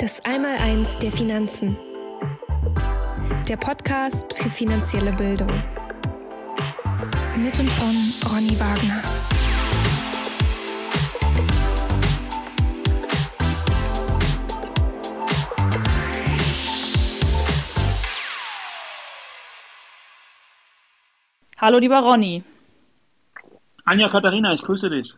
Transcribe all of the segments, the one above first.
Das Einmaleins der Finanzen. Der Podcast für finanzielle Bildung. Mit und von Ronny Wagner. Hallo, lieber Ronny. Anja Katharina, ich grüße dich.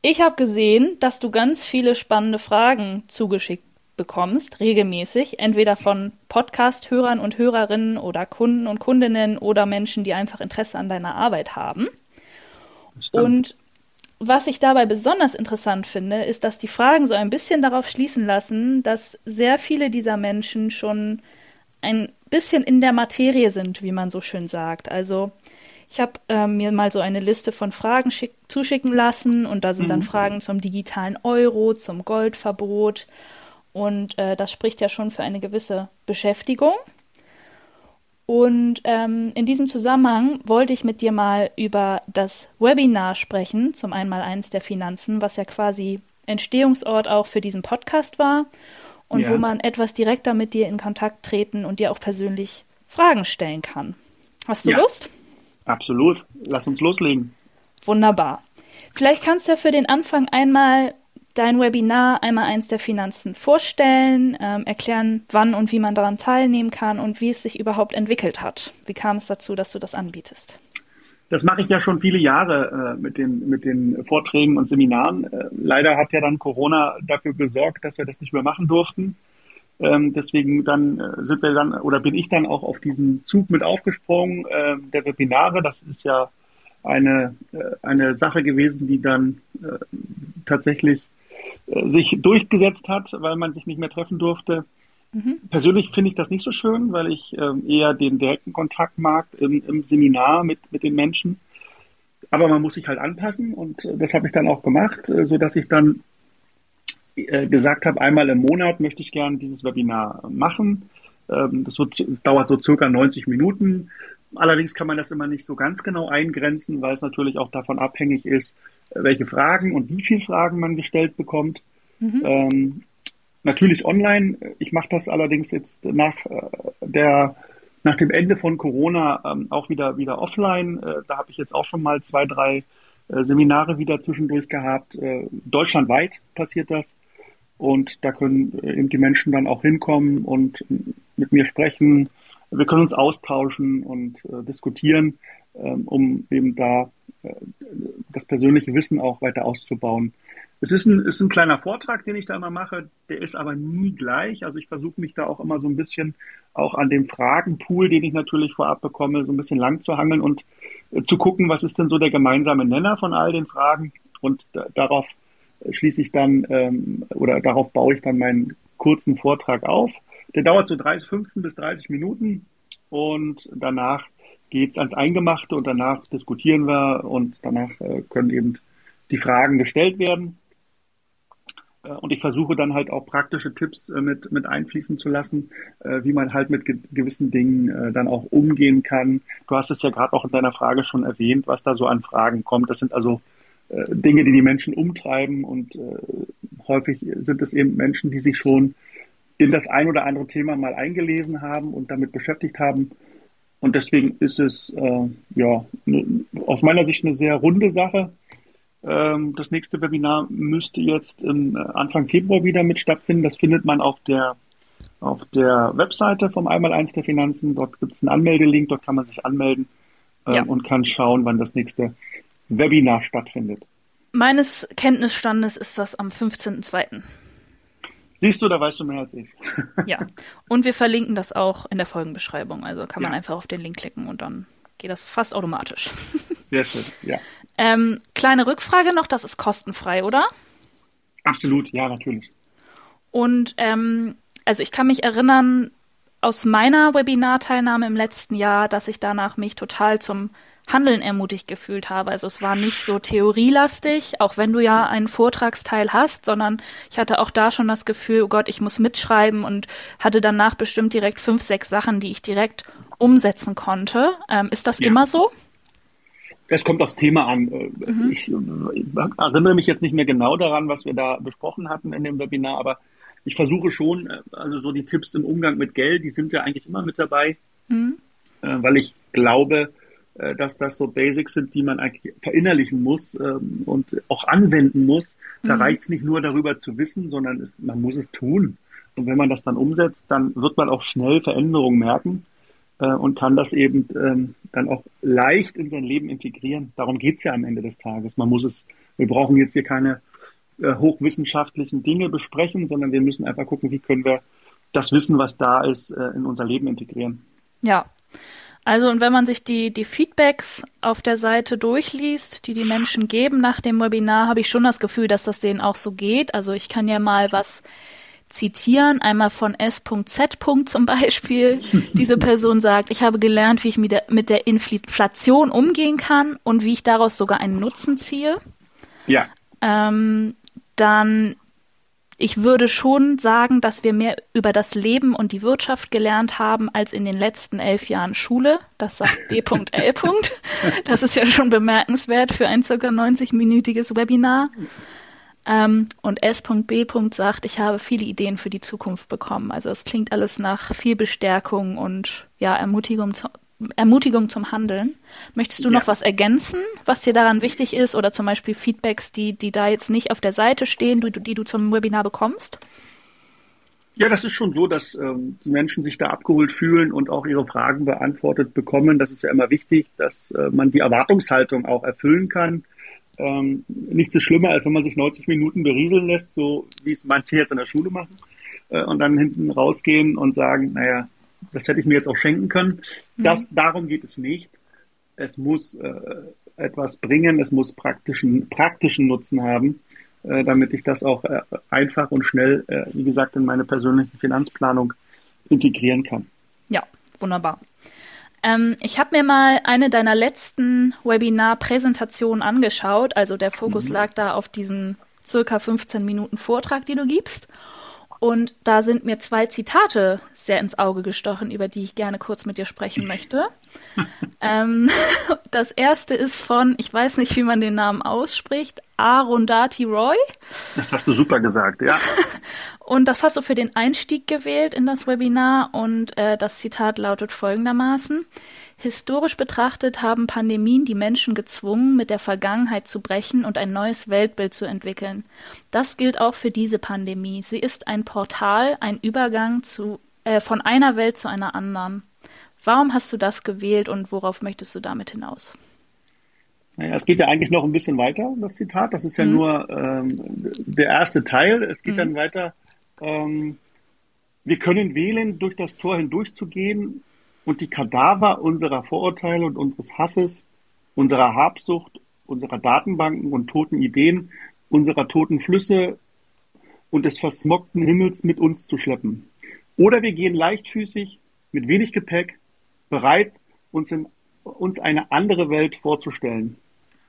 Ich habe gesehen, dass du ganz viele spannende Fragen zugeschickt bekommst, regelmäßig, entweder von Podcast-Hörern und Hörerinnen oder Kunden und Kundinnen oder Menschen, die einfach Interesse an deiner Arbeit haben. Stimmt. Und was ich dabei besonders interessant finde, ist, dass die Fragen so ein bisschen darauf schließen lassen, dass sehr viele dieser Menschen schon ein bisschen in der Materie sind, wie man so schön sagt. Also ich habe ähm, mir mal so eine Liste von Fragen zuschicken lassen und da sind mhm. dann Fragen zum digitalen Euro, zum Goldverbot und äh, das spricht ja schon für eine gewisse Beschäftigung. Und ähm, in diesem Zusammenhang wollte ich mit dir mal über das Webinar sprechen, zum Einmaleins der Finanzen, was ja quasi Entstehungsort auch für diesen Podcast war und ja. wo man etwas direkter mit dir in Kontakt treten und dir auch persönlich Fragen stellen kann. Hast du ja. Lust? Absolut. Lass uns loslegen. Wunderbar. Vielleicht kannst du ja für den Anfang einmal dein Webinar einmal eins der Finanzen vorstellen, ähm, erklären, wann und wie man daran teilnehmen kann und wie es sich überhaupt entwickelt hat. Wie kam es dazu, dass du das anbietest? Das mache ich ja schon viele Jahre äh, mit, den, mit den Vorträgen und Seminaren. Äh, leider hat ja dann Corona dafür gesorgt, dass wir das nicht mehr machen durften. Ähm, deswegen dann äh, sind wir dann oder bin ich dann auch auf diesen Zug mit aufgesprungen äh, der Webinare. Das ist ja eine, äh, eine Sache gewesen, die dann äh, tatsächlich sich durchgesetzt hat, weil man sich nicht mehr treffen durfte. Mhm. Persönlich finde ich das nicht so schön, weil ich ähm, eher den direkten Kontakt mag im, im Seminar mit, mit den Menschen. Aber man muss sich halt anpassen und äh, das habe ich dann auch gemacht, äh, so dass ich dann äh, gesagt habe, einmal im Monat möchte ich gerne dieses Webinar machen. Ähm, das, wird, das dauert so circa 90 Minuten. Allerdings kann man das immer nicht so ganz genau eingrenzen, weil es natürlich auch davon abhängig ist, welche Fragen und wie viele Fragen man gestellt bekommt. Mhm. Ähm, natürlich online. Ich mache das allerdings jetzt nach äh, der nach dem Ende von Corona ähm, auch wieder wieder offline. Äh, da habe ich jetzt auch schon mal zwei, drei äh, Seminare wieder zwischendurch gehabt. Äh, deutschlandweit passiert das. Und da können äh, eben die Menschen dann auch hinkommen und mit mir sprechen. Wir können uns austauschen und äh, diskutieren, ähm, um eben da äh, das persönliche Wissen auch weiter auszubauen. Es ist ein, ist ein kleiner Vortrag, den ich da immer mache, der ist aber nie gleich. Also ich versuche mich da auch immer so ein bisschen auch an dem Fragenpool, den ich natürlich vorab bekomme, so ein bisschen lang zu hangeln und äh, zu gucken, was ist denn so der gemeinsame Nenner von all den Fragen und da, darauf schließe ich dann ähm, oder darauf baue ich dann meinen kurzen Vortrag auf. Der dauert so 30, 15 bis 30 Minuten und danach geht's ans Eingemachte und danach diskutieren wir und danach äh, können eben die Fragen gestellt werden. Äh, und ich versuche dann halt auch praktische Tipps äh, mit, mit einfließen zu lassen, äh, wie man halt mit ge gewissen Dingen dann auch umgehen kann. Du hast es ja gerade auch in deiner Frage schon erwähnt, was da so an Fragen kommt. Das sind also Dinge, die die Menschen umtreiben und häufig sind es eben Menschen, die sich schon in das ein oder andere Thema mal eingelesen haben und damit beschäftigt haben. Und deswegen ist es äh, ja ne, aus meiner Sicht eine sehr runde Sache. Ähm, das nächste Webinar müsste jetzt im äh, Anfang Februar wieder mit stattfinden. Das findet man auf der auf der Webseite vom Einmaleins der Finanzen. Dort gibt es einen Anmeldelink, dort kann man sich anmelden äh, ja. und kann schauen, wann das nächste Webinar stattfindet. Meines Kenntnisstandes ist das am 15.02. Siehst du, da weißt du mehr als ich. ja, und wir verlinken das auch in der Folgenbeschreibung. Also kann man ja. einfach auf den Link klicken und dann geht das fast automatisch. Sehr schön, ja. Ähm, kleine Rückfrage noch, das ist kostenfrei, oder? Absolut, ja, natürlich. Und ähm, also ich kann mich erinnern aus meiner Webinarteilnahme im letzten Jahr, dass ich danach mich total zum Handeln ermutigt gefühlt habe. Also es war nicht so theorielastig, auch wenn du ja einen Vortragsteil hast, sondern ich hatte auch da schon das Gefühl, oh Gott, ich muss mitschreiben und hatte danach bestimmt direkt fünf, sechs Sachen, die ich direkt umsetzen konnte. Ähm, ist das ja. immer so? Es kommt aufs Thema an. Äh, mhm. Ich, ich erinnere mich jetzt nicht mehr genau daran, was wir da besprochen hatten in dem Webinar, aber ich versuche schon, äh, also so die Tipps im Umgang mit Geld, die sind ja eigentlich immer mit dabei, mhm. äh, weil ich glaube, äh, dass das so Basics sind, die man eigentlich verinnerlichen muss ähm, und auch anwenden muss. Da mhm. reicht es nicht nur darüber zu wissen, sondern es, man muss es tun. Und wenn man das dann umsetzt, dann wird man auch schnell Veränderungen merken äh, und kann das eben ähm, dann auch leicht in sein Leben integrieren. Darum geht's ja am Ende des Tages. Man muss es, wir brauchen jetzt hier keine äh, hochwissenschaftlichen Dinge besprechen, sondern wir müssen einfach gucken, wie können wir das Wissen, was da ist, äh, in unser Leben integrieren. Ja. Also und wenn man sich die, die Feedbacks auf der Seite durchliest, die die Menschen geben nach dem Webinar, habe ich schon das Gefühl, dass das denen auch so geht. Also ich kann ja mal was zitieren, einmal von S.Z. zum Beispiel. Diese Person sagt, ich habe gelernt, wie ich mit der, mit der Inflation umgehen kann und wie ich daraus sogar einen Nutzen ziehe. Ja. Ähm, dann, ich würde schon sagen, dass wir mehr über das Leben und die Wirtschaft gelernt haben als in den letzten elf Jahren Schule. Das sagt B.L. Das ist ja schon bemerkenswert für ein circa 90-minütiges Webinar. Ähm, und S.B. sagt, ich habe viele Ideen für die Zukunft bekommen. Also es klingt alles nach viel Bestärkung und ja, Ermutigung, Ermutigung zum Handeln. Möchtest du ja. noch was ergänzen, was dir daran wichtig ist oder zum Beispiel Feedbacks, die, die da jetzt nicht auf der Seite stehen, die, die du zum Webinar bekommst? Ja, das ist schon so, dass ähm, die Menschen sich da abgeholt fühlen und auch ihre Fragen beantwortet bekommen. Das ist ja immer wichtig, dass äh, man die Erwartungshaltung auch erfüllen kann. Ähm, nichts ist schlimmer, als wenn man sich 90 Minuten berieseln lässt, so wie es manche jetzt in der Schule machen, äh, und dann hinten rausgehen und sagen, naja, das hätte ich mir jetzt auch schenken können. Mhm. Das, darum geht es nicht. Es muss äh, etwas bringen, es muss praktischen, praktischen Nutzen haben, äh, damit ich das auch äh, einfach und schnell, äh, wie gesagt, in meine persönliche Finanzplanung integrieren kann. Ja, wunderbar. Ähm, ich habe mir mal eine deiner letzten Webinar-Präsentationen angeschaut. Also der Fokus mhm. lag da auf diesen circa 15 Minuten Vortrag, die du gibst. Und da sind mir zwei Zitate sehr ins Auge gestochen, über die ich gerne kurz mit dir sprechen möchte. ähm, das erste ist von, ich weiß nicht, wie man den Namen ausspricht, Arundhati Roy. Das hast du super gesagt, ja. und das hast du für den Einstieg gewählt in das Webinar und äh, das Zitat lautet folgendermaßen. Historisch betrachtet haben Pandemien die Menschen gezwungen, mit der Vergangenheit zu brechen und ein neues Weltbild zu entwickeln. Das gilt auch für diese Pandemie. Sie ist ein Portal, ein Übergang zu, äh, von einer Welt zu einer anderen. Warum hast du das gewählt und worauf möchtest du damit hinaus? Naja, es geht ja eigentlich noch ein bisschen weiter, das Zitat. Das ist ja mhm. nur ähm, der erste Teil. Es geht mhm. dann weiter. Ähm, wir können wählen, durch das Tor hindurchzugehen und die Kadaver unserer Vorurteile und unseres Hasses, unserer Habsucht, unserer Datenbanken und toten Ideen, unserer toten Flüsse und des versmockten Himmels mit uns zu schleppen. Oder wir gehen leichtfüßig, mit wenig Gepäck, bereit, uns, in, uns eine andere Welt vorzustellen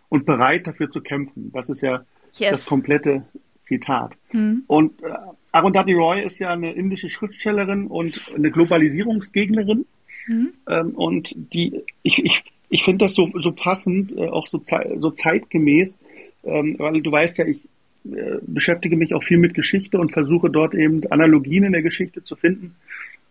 und bereit dafür zu kämpfen. Das ist ja yes. das komplette Zitat. Mhm. Und äh, Arundhati Roy ist ja eine indische Schriftstellerin und eine Globalisierungsgegnerin. Mhm. Ähm, und die, ich, ich, ich finde das so, so passend, äh, auch so, so zeitgemäß, ähm, weil du weißt ja, ich äh, beschäftige mich auch viel mit Geschichte und versuche dort eben Analogien in der Geschichte zu finden.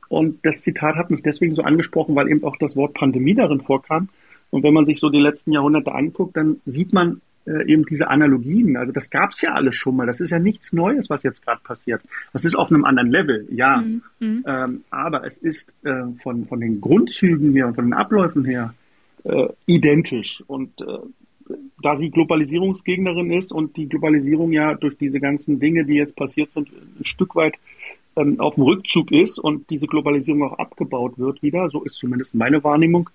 Und das Zitat hat mich deswegen so angesprochen, weil eben auch das Wort Pandemie darin vorkam. Und wenn man sich so die letzten Jahrhunderte anguckt, dann sieht man äh, eben diese Analogien. Also das gab es ja alles schon mal. Das ist ja nichts Neues, was jetzt gerade passiert. Das ist auf einem anderen Level, ja. Mhm. mhm. Ähm, aber es ist äh, von, von den Grundzügen her und von den Abläufen her äh, identisch. Und äh, da sie Globalisierungsgegnerin ist und die Globalisierung ja durch diese ganzen Dinge, die jetzt passiert sind, ein Stück weit ähm, auf dem Rückzug ist und diese Globalisierung auch abgebaut wird wieder, so ist zumindest meine Wahrnehmung,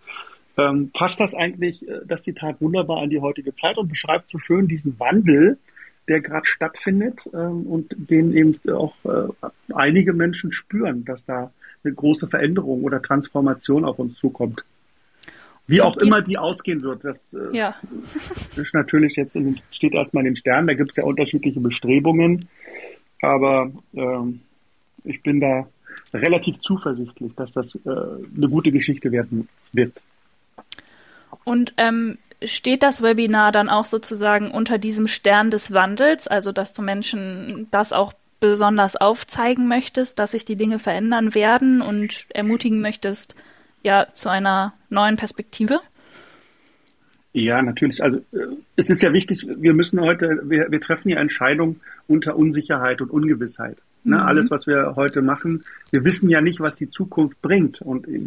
ähm, passt das eigentlich, äh, das Zitat, wunderbar an die heutige Zeit und beschreibt so schön diesen Wandel, der gerade stattfindet ähm, und den eben auch äh, einige Menschen spüren, dass da eine große Veränderung oder Transformation auf uns zukommt. Wie auch immer die ausgehen wird, das äh, ja. ist natürlich jetzt in, steht erstmal in den Sternen, da gibt es ja unterschiedliche Bestrebungen, aber ähm, ich bin da relativ zuversichtlich, dass das äh, eine gute Geschichte werden wird. Und ähm, steht das Webinar dann auch sozusagen unter diesem Stern des Wandels, also dass du Menschen das auch besonders aufzeigen möchtest, dass sich die Dinge verändern werden und ermutigen möchtest, ja, zu einer neuen Perspektive? Ja, natürlich. Also äh, es ist ja wichtig, wir müssen heute, wir, wir treffen ja Entscheidungen unter Unsicherheit und Ungewissheit. Ne? Mhm. Alles, was wir heute machen, wir wissen ja nicht, was die Zukunft bringt. Und äh,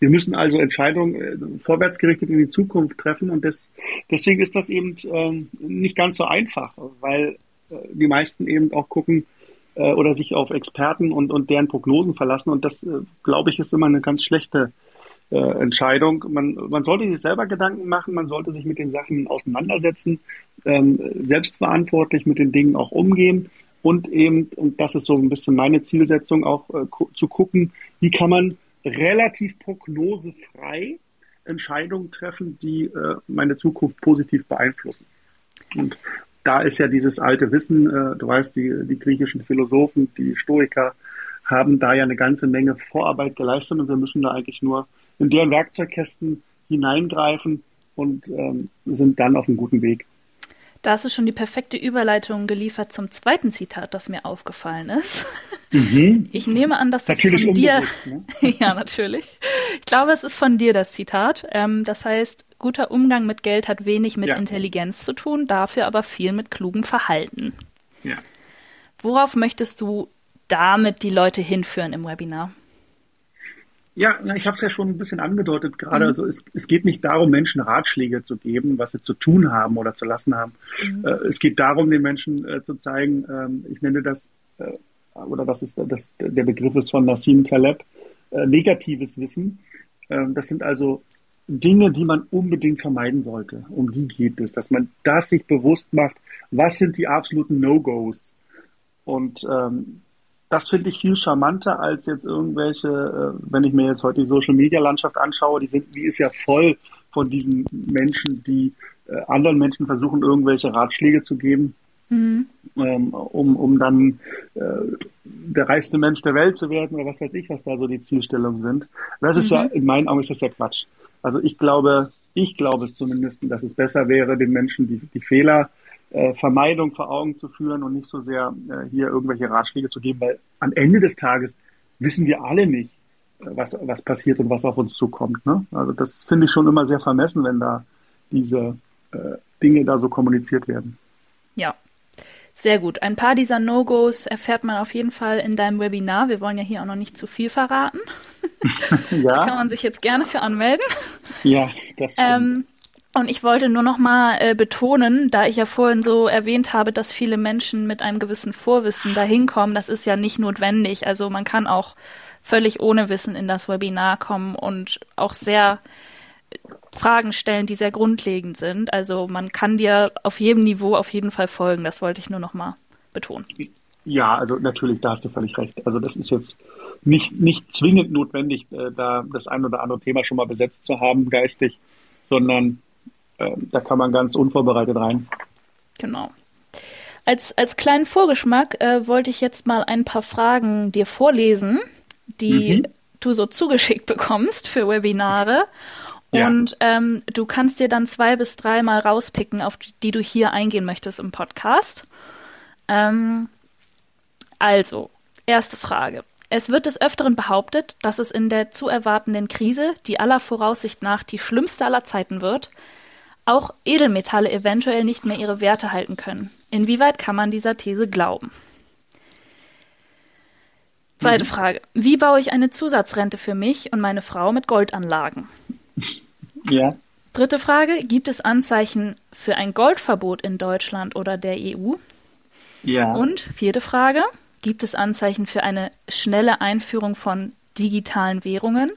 wir müssen also Entscheidungen äh, vorwärtsgerichtet in die Zukunft treffen. Und das, deswegen ist das eben ähm, nicht ganz so einfach, weil äh, die meisten eben auch gucken oder sich auf Experten und, und deren Prognosen verlassen. Und das, glaube ich, ist immer eine ganz schlechte äh, Entscheidung. Man, man sollte sich selber Gedanken machen, man sollte sich mit den Sachen auseinandersetzen, ähm, selbstverantwortlich mit den Dingen auch umgehen und eben, und das ist so ein bisschen meine Zielsetzung, auch äh, zu gucken, wie kann man relativ prognosefrei Entscheidungen treffen, die äh, meine Zukunft positiv beeinflussen. Und da ist ja dieses alte Wissen, äh, du weißt, die, die griechischen Philosophen, die Stoiker haben da ja eine ganze Menge Vorarbeit geleistet und wir müssen da eigentlich nur in deren Werkzeugkästen hineingreifen und ähm, sind dann auf einem guten Weg. Da hast du schon die perfekte Überleitung geliefert zum zweiten Zitat, das mir aufgefallen ist. Mhm. Ich nehme an, dass das natürlich von dir. Ne? ja, natürlich. Ich glaube, es ist von dir das Zitat. Ähm, das heißt, guter Umgang mit Geld hat wenig mit ja. Intelligenz zu tun, dafür aber viel mit klugem Verhalten. Ja. Worauf möchtest du damit die Leute hinführen im Webinar? Ja, ich habe es ja schon ein bisschen angedeutet gerade. Mhm. Also es, es geht nicht darum, Menschen Ratschläge zu geben, was sie zu tun haben oder zu lassen haben. Mhm. Äh, es geht darum, den Menschen äh, zu zeigen, ähm, ich nenne das, äh, oder das ist das, der Begriff ist von Nassim Taleb, äh, negatives Wissen. Ähm, das sind also Dinge, die man unbedingt vermeiden sollte. Um die geht es, dass man das sich bewusst macht. Was sind die absoluten No-Gos? Und ähm, das finde ich viel charmanter als jetzt irgendwelche, äh, wenn ich mir jetzt heute die Social Media Landschaft anschaue, die sind, die ist ja voll von diesen Menschen, die äh, anderen Menschen versuchen, irgendwelche Ratschläge zu geben, mhm. ähm, um, um dann äh, der reichste Mensch der Welt zu werden oder was weiß ich, was da so die Zielstellungen sind. Das mhm. ist ja, mhm. in meinen Augen ist das ja Quatsch. Also ich glaube, ich glaube es zumindest, dass es besser wäre, den Menschen die, die Fehler äh, Vermeidung vor Augen zu führen und nicht so sehr äh, hier irgendwelche Ratschläge zu geben, weil am Ende des Tages wissen wir alle nicht, äh, was, was passiert und was auf uns zukommt. Ne? Also das finde ich schon immer sehr vermessen, wenn da diese äh, Dinge da so kommuniziert werden. Ja, sehr gut. Ein paar dieser No-Gos erfährt man auf jeden Fall in deinem Webinar. Wir wollen ja hier auch noch nicht zu viel verraten. ja. Da kann man sich jetzt gerne für anmelden. Ja, das stimmt. Ähm, und ich wollte nur noch mal äh, betonen, da ich ja vorhin so erwähnt habe, dass viele Menschen mit einem gewissen Vorwissen dahin kommen, das ist ja nicht notwendig. Also man kann auch völlig ohne Wissen in das Webinar kommen und auch sehr äh, Fragen stellen, die sehr grundlegend sind. Also man kann dir auf jedem Niveau auf jeden Fall folgen. Das wollte ich nur noch mal betonen. Ja, also natürlich, da hast du völlig recht. Also das ist jetzt nicht, nicht zwingend notwendig, äh, da das ein oder andere Thema schon mal besetzt zu haben, geistig, sondern da kann man ganz unvorbereitet rein. Genau. Als, als kleinen Vorgeschmack äh, wollte ich jetzt mal ein paar Fragen dir vorlesen, die mhm. du so zugeschickt bekommst für Webinare. Ja. Und ähm, du kannst dir dann zwei bis drei Mal rauspicken, auf die, die du hier eingehen möchtest im Podcast. Ähm, also, erste Frage. Es wird des Öfteren behauptet, dass es in der zu erwartenden Krise, die aller Voraussicht nach die schlimmste aller Zeiten wird, auch Edelmetalle eventuell nicht mehr ihre Werte halten können. Inwieweit kann man dieser These glauben? Zweite mhm. Frage. Wie baue ich eine Zusatzrente für mich und meine Frau mit Goldanlagen? Ja. Dritte Frage. Gibt es Anzeichen für ein Goldverbot in Deutschland oder der EU? Ja. Und vierte Frage. Gibt es Anzeichen für eine schnelle Einführung von digitalen Währungen?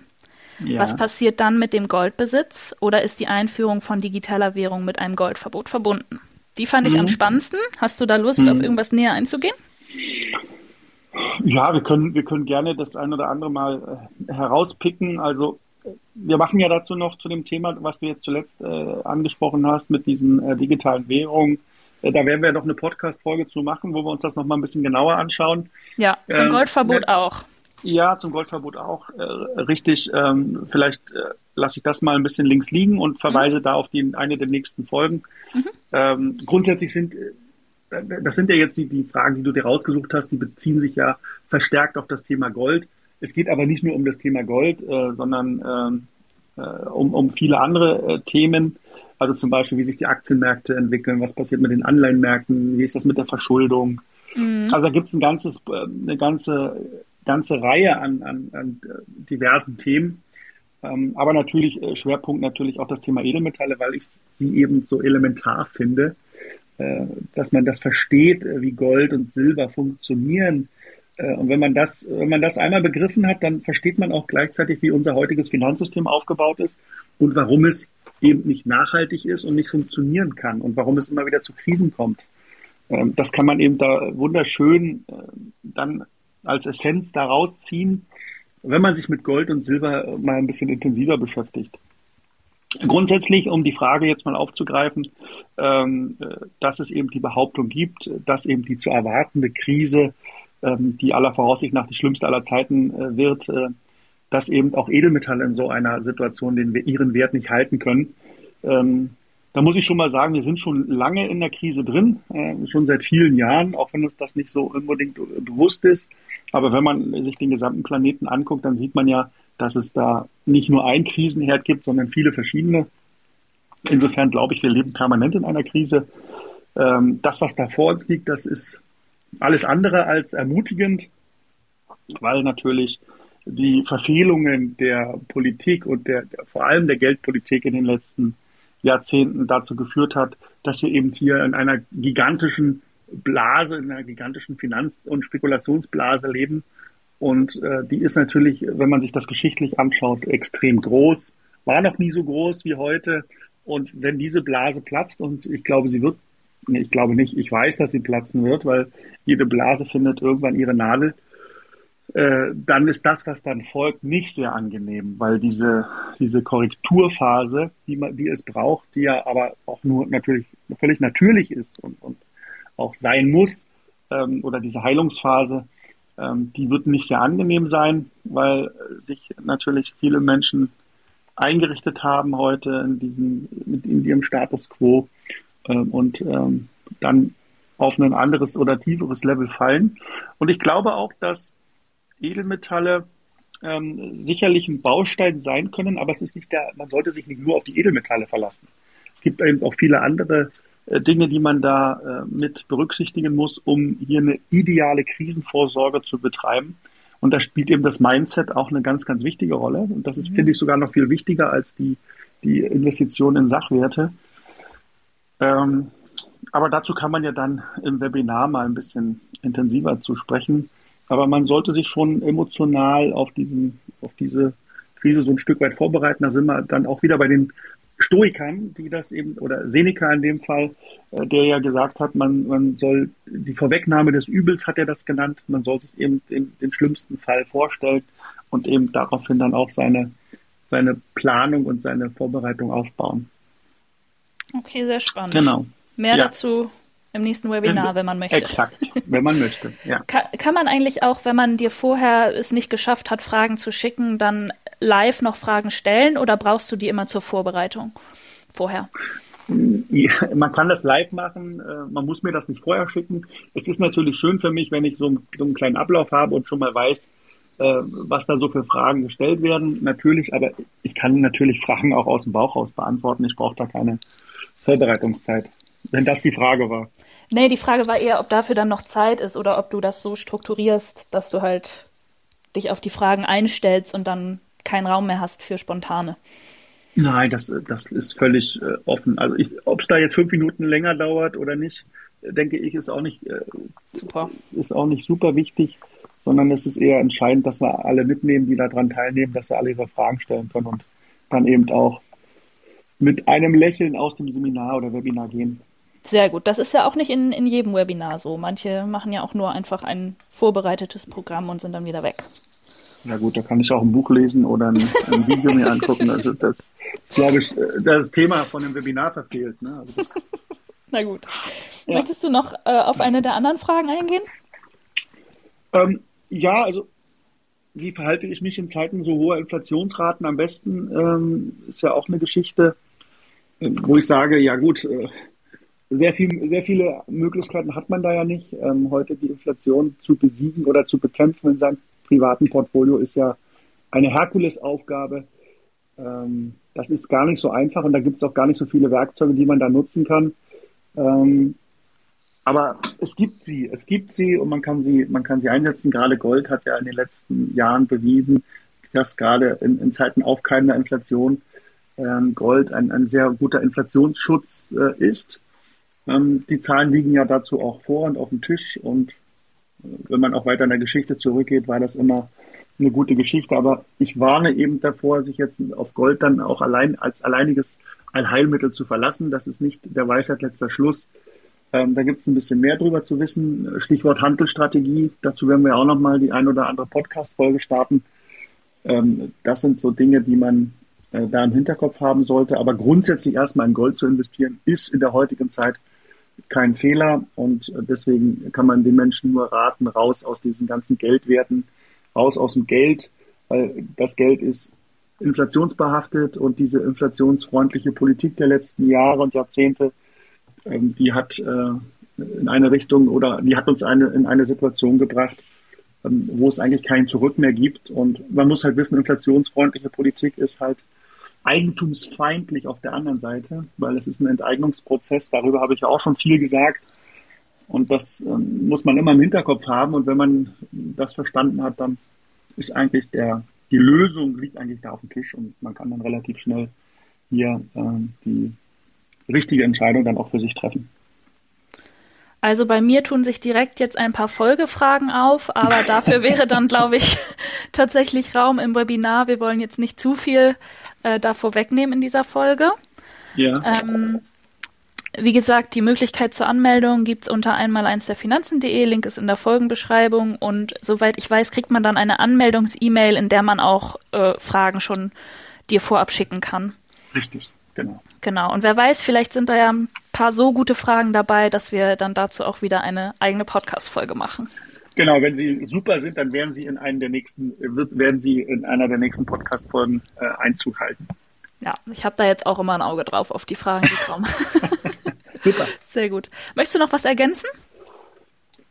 Ja. Was passiert dann mit dem Goldbesitz oder ist die Einführung von digitaler Währung mit einem Goldverbot verbunden? Die fand ich mhm. am spannendsten. Hast du da Lust, mhm. auf irgendwas näher einzugehen? Ja, wir können, wir können gerne das ein oder andere mal äh, herauspicken. Also wir machen ja dazu noch zu dem Thema, was du jetzt zuletzt äh, angesprochen hast mit diesen äh, digitalen Währungen. Äh, da werden wir noch eine Podcast-Folge zu machen, wo wir uns das nochmal ein bisschen genauer anschauen. Ja, zum ähm, Goldverbot auch. Ja, zum Goldverbot auch. Äh, richtig. Ähm, vielleicht äh, lasse ich das mal ein bisschen links liegen und verweise mhm. da auf die, eine der nächsten Folgen. Mhm. Ähm, grundsätzlich sind, das sind ja jetzt die, die Fragen, die du dir rausgesucht hast, die beziehen sich ja verstärkt auf das Thema Gold. Es geht aber nicht nur um das Thema Gold, äh, sondern ähm, äh, um, um viele andere äh, Themen. Also zum Beispiel, wie sich die Aktienmärkte entwickeln, was passiert mit den Anleihenmärkten, wie ist das mit der Verschuldung. Mhm. Also da gibt es ein ganzes, äh, eine ganze, ganze Reihe an, an, an diversen Themen. Ähm, aber natürlich, äh, Schwerpunkt natürlich auch das Thema Edelmetalle, weil ich sie eben so elementar finde, äh, dass man das versteht, äh, wie Gold und Silber funktionieren. Äh, und wenn man das, wenn man das einmal begriffen hat, dann versteht man auch gleichzeitig, wie unser heutiges Finanzsystem aufgebaut ist und warum es eben nicht nachhaltig ist und nicht funktionieren kann und warum es immer wieder zu Krisen kommt. Ähm, das kann man eben da wunderschön dann als Essenz daraus ziehen, wenn man sich mit Gold und Silber mal ein bisschen intensiver beschäftigt. Grundsätzlich, um die Frage jetzt mal aufzugreifen, ähm, dass es eben die Behauptung gibt, dass eben die zu erwartende Krise, ähm, die aller Voraussicht nach die schlimmste aller Zeiten äh, wird, äh, dass eben auch Edelmetalle in so einer Situation den, ihren Wert nicht halten können. Da muss ich schon mal sagen, wir sind schon lange in der Krise drin, äh, schon seit vielen Jahren, auch wenn uns das nicht so unbedingt bewusst ist. Aber wenn man sich den gesamten Planeten anguckt, dann sieht man ja, dass es da nicht nur ein Krisenherd gibt, sondern viele verschiedene. Insofern glaube ich, wir leben permanent in einer Krise. Ähm, das, was da vor uns liegt, das ist alles andere als ermutigend, weil natürlich die Verfehlungen der Politik und der, vor allem der Geldpolitik in den letzten Jahrzehnten dazu geführt hat, dass wir eben hier in einer gigantischen Blase, in einer gigantischen Finanz- und Spekulationsblase leben, und äh, die ist natürlich, wenn man sich das geschichtlich anschaut, extrem groß. War noch nie so groß wie heute. Und wenn diese Blase platzt, und ich glaube, sie wird, nee, ich glaube nicht, ich weiß, dass sie platzen wird, weil jede Blase findet irgendwann ihre Nadel, äh, dann ist das, was dann folgt, nicht sehr angenehm, weil diese, diese Korrekturphase, die, man, die es braucht, die ja aber auch nur natürlich völlig natürlich ist und, und auch sein muss, ähm, oder diese Heilungsphase, ähm, die wird nicht sehr angenehm sein, weil sich natürlich viele Menschen eingerichtet haben heute in diesem, in ihrem Status quo ähm, und ähm, dann auf ein anderes oder tieferes Level fallen. Und ich glaube auch, dass Edelmetalle ähm, sicherlich ein Baustein sein können, aber es ist nicht der, man sollte sich nicht nur auf die Edelmetalle verlassen. Es gibt eben auch viele andere äh, Dinge, die man da äh, mit berücksichtigen muss, um hier eine ideale Krisenvorsorge zu betreiben. Und da spielt eben das Mindset auch eine ganz, ganz wichtige Rolle. Und das ist, mhm. finde ich, sogar noch viel wichtiger als die, die Investition in Sachwerte. Ähm, aber dazu kann man ja dann im Webinar mal ein bisschen intensiver zu sprechen. Aber man sollte sich schon emotional auf diesen, auf diese Krise so ein Stück weit vorbereiten. Da sind wir dann auch wieder bei den Stoikern, die das eben, oder Seneca in dem Fall, äh, der ja gesagt hat, man, man soll, die Vorwegnahme des Übels hat er das genannt, man soll sich eben den, den schlimmsten Fall vorstellen und eben daraufhin dann auch seine, seine Planung und seine Vorbereitung aufbauen. Okay, sehr spannend. Genau. Mehr ja. dazu im nächsten Webinar, wenn man möchte. Exakt, wenn man möchte. Ja. Kann, kann man eigentlich auch, wenn man dir vorher es nicht geschafft hat, Fragen zu schicken, dann live noch Fragen stellen oder brauchst du die immer zur Vorbereitung vorher? Ja, man kann das live machen, äh, man muss mir das nicht vorher schicken. Es ist natürlich schön für mich, wenn ich so, so einen kleinen Ablauf habe und schon mal weiß, äh, was da so für Fragen gestellt werden. Natürlich, aber ich kann natürlich Fragen auch aus dem Bauch raus beantworten. Ich brauche da keine Vorbereitungszeit, wenn das die Frage war. Nee, die Frage war eher, ob dafür dann noch Zeit ist oder ob du das so strukturierst, dass du halt dich auf die Fragen einstellst und dann keinen Raum mehr hast für spontane. Nein, das, das ist völlig äh, offen. Also ob es da jetzt fünf Minuten länger dauert oder nicht, denke ich, ist auch nicht äh, super. Ist auch nicht super wichtig, sondern es ist eher entscheidend, dass wir alle mitnehmen, die daran teilnehmen, dass wir alle ihre Fragen stellen können und dann eben auch mit einem Lächeln aus dem Seminar oder Webinar gehen. Sehr gut. Das ist ja auch nicht in, in jedem Webinar so. Manche machen ja auch nur einfach ein vorbereitetes Programm und sind dann wieder weg. Ja gut, da kann ich auch ein Buch lesen oder ein, ein Video mir angucken. Also das ist, glaube ich, das Thema von dem Webinar verfehlt. Ne? Also Na gut. Ja. Möchtest du noch äh, auf eine der anderen Fragen eingehen? Ähm, ja, also wie verhalte ich mich in Zeiten so hoher Inflationsraten am besten? Ähm, ist ja auch eine Geschichte, wo ich sage, ja gut, äh, sehr, viel, sehr viele Möglichkeiten hat man da ja nicht. Ähm, heute die Inflation zu besiegen oder zu bekämpfen in seinem privaten Portfolio ist ja eine Herkulesaufgabe. Ähm, das ist gar nicht so einfach und da gibt es auch gar nicht so viele Werkzeuge, die man da nutzen kann. Ähm, aber es gibt sie, es gibt sie und man kann sie, man kann sie einsetzen. Gerade Gold hat ja in den letzten Jahren bewiesen, dass gerade in, in Zeiten aufkeimender Inflation ähm, Gold ein, ein sehr guter Inflationsschutz äh, ist. Ähm, die Zahlen liegen ja dazu auch vor und auf dem Tisch und äh, wenn man auch weiter in der Geschichte zurückgeht, war das immer eine gute Geschichte. Aber ich warne eben davor, sich jetzt auf Gold dann auch allein als alleiniges Allheilmittel zu verlassen. Das ist nicht der Weisheit letzter Schluss. Ähm, da gibt es ein bisschen mehr drüber zu wissen. Stichwort Handelsstrategie. Dazu werden wir auch nochmal die ein oder andere Podcast-Folge starten. Ähm, das sind so Dinge, die man äh, da im Hinterkopf haben sollte. Aber grundsätzlich erstmal in Gold zu investieren, ist in der heutigen Zeit kein Fehler. Und deswegen kann man den Menschen nur raten, raus aus diesen ganzen Geldwerten, raus aus dem Geld, weil das Geld ist inflationsbehaftet und diese inflationsfreundliche Politik der letzten Jahre und Jahrzehnte ähm, die hat äh, in eine Richtung oder die hat uns eine, in eine Situation gebracht, ähm, wo es eigentlich kein Zurück mehr gibt. Und man muss halt wissen, inflationsfreundliche Politik ist halt eigentumsfeindlich auf der anderen Seite, weil es ist ein Enteignungsprozess. Darüber habe ich ja auch schon viel gesagt. Und das ähm, muss man immer im Hinterkopf haben. Und wenn man das verstanden hat, dann ist eigentlich der, die Lösung liegt eigentlich da auf dem Tisch und man kann dann relativ schnell hier äh, die richtige Entscheidung dann auch für sich treffen. Also bei mir tun sich direkt jetzt ein paar Folgefragen auf, aber dafür wäre dann, glaube ich, tatsächlich Raum im Webinar. Wir wollen jetzt nicht zu viel äh, davor wegnehmen in dieser Folge. Ja. Ähm, wie gesagt, die Möglichkeit zur Anmeldung gibt es unter einmal eins der Finanzen.de, Link ist in der Folgenbeschreibung und soweit ich weiß, kriegt man dann eine Anmeldungs-E-Mail, in der man auch äh, Fragen schon dir vorab schicken kann. Richtig. Genau. Genau. Und wer weiß, vielleicht sind da ja ein paar so gute Fragen dabei, dass wir dann dazu auch wieder eine eigene Podcast-Folge machen. Genau, wenn sie super sind, dann werden sie in einem der nächsten, werden sie in einer der nächsten Podcast-Folgen äh, Einzug halten. Ja, ich habe da jetzt auch immer ein Auge drauf auf die Fragen, die kommen. super. Sehr gut. Möchtest du noch was ergänzen?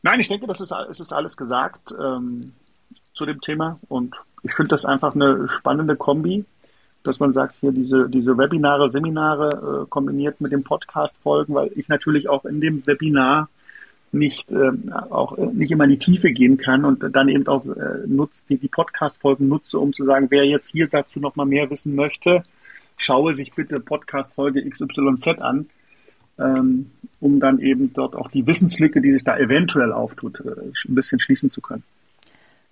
Nein, ich denke, das ist, es ist alles gesagt ähm, zu dem Thema und ich finde das einfach eine spannende Kombi dass man sagt, hier diese, diese Webinare, Seminare äh, kombiniert mit dem Podcast-Folgen, weil ich natürlich auch in dem Webinar nicht äh, auch nicht immer in die Tiefe gehen kann und dann eben auch äh, nutzt die, die Podcast-Folgen nutze, um zu sagen, wer jetzt hier dazu noch mal mehr wissen möchte, schaue sich bitte Podcast-Folge XYZ an, ähm, um dann eben dort auch die Wissenslücke, die sich da eventuell auftut, äh, ein bisschen schließen zu können.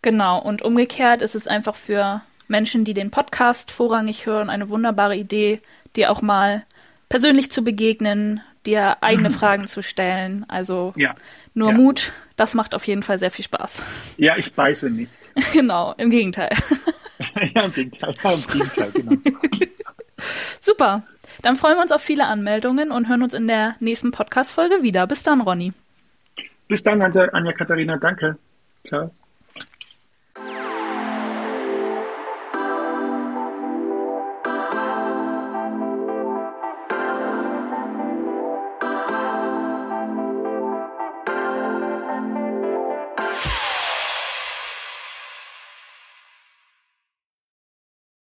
Genau, und umgekehrt ist es einfach für Menschen, die den Podcast vorrangig hören, eine wunderbare Idee, dir auch mal persönlich zu begegnen, dir eigene. Fragen zu stellen. Also ja. nur ja. Mut, das macht auf jeden Fall sehr viel Spaß. Ja, ich beiße nicht. genau, im Gegenteil. ja, im Gegenteil, ja, im Gegenteil, genau. Super. Dann freuen wir uns auf viele Anmeldungen und hören uns in der nächsten Podcast-Folge wieder. Bis dann, Ronny. Bis dann, Anja Katharina. Danke. Ciao.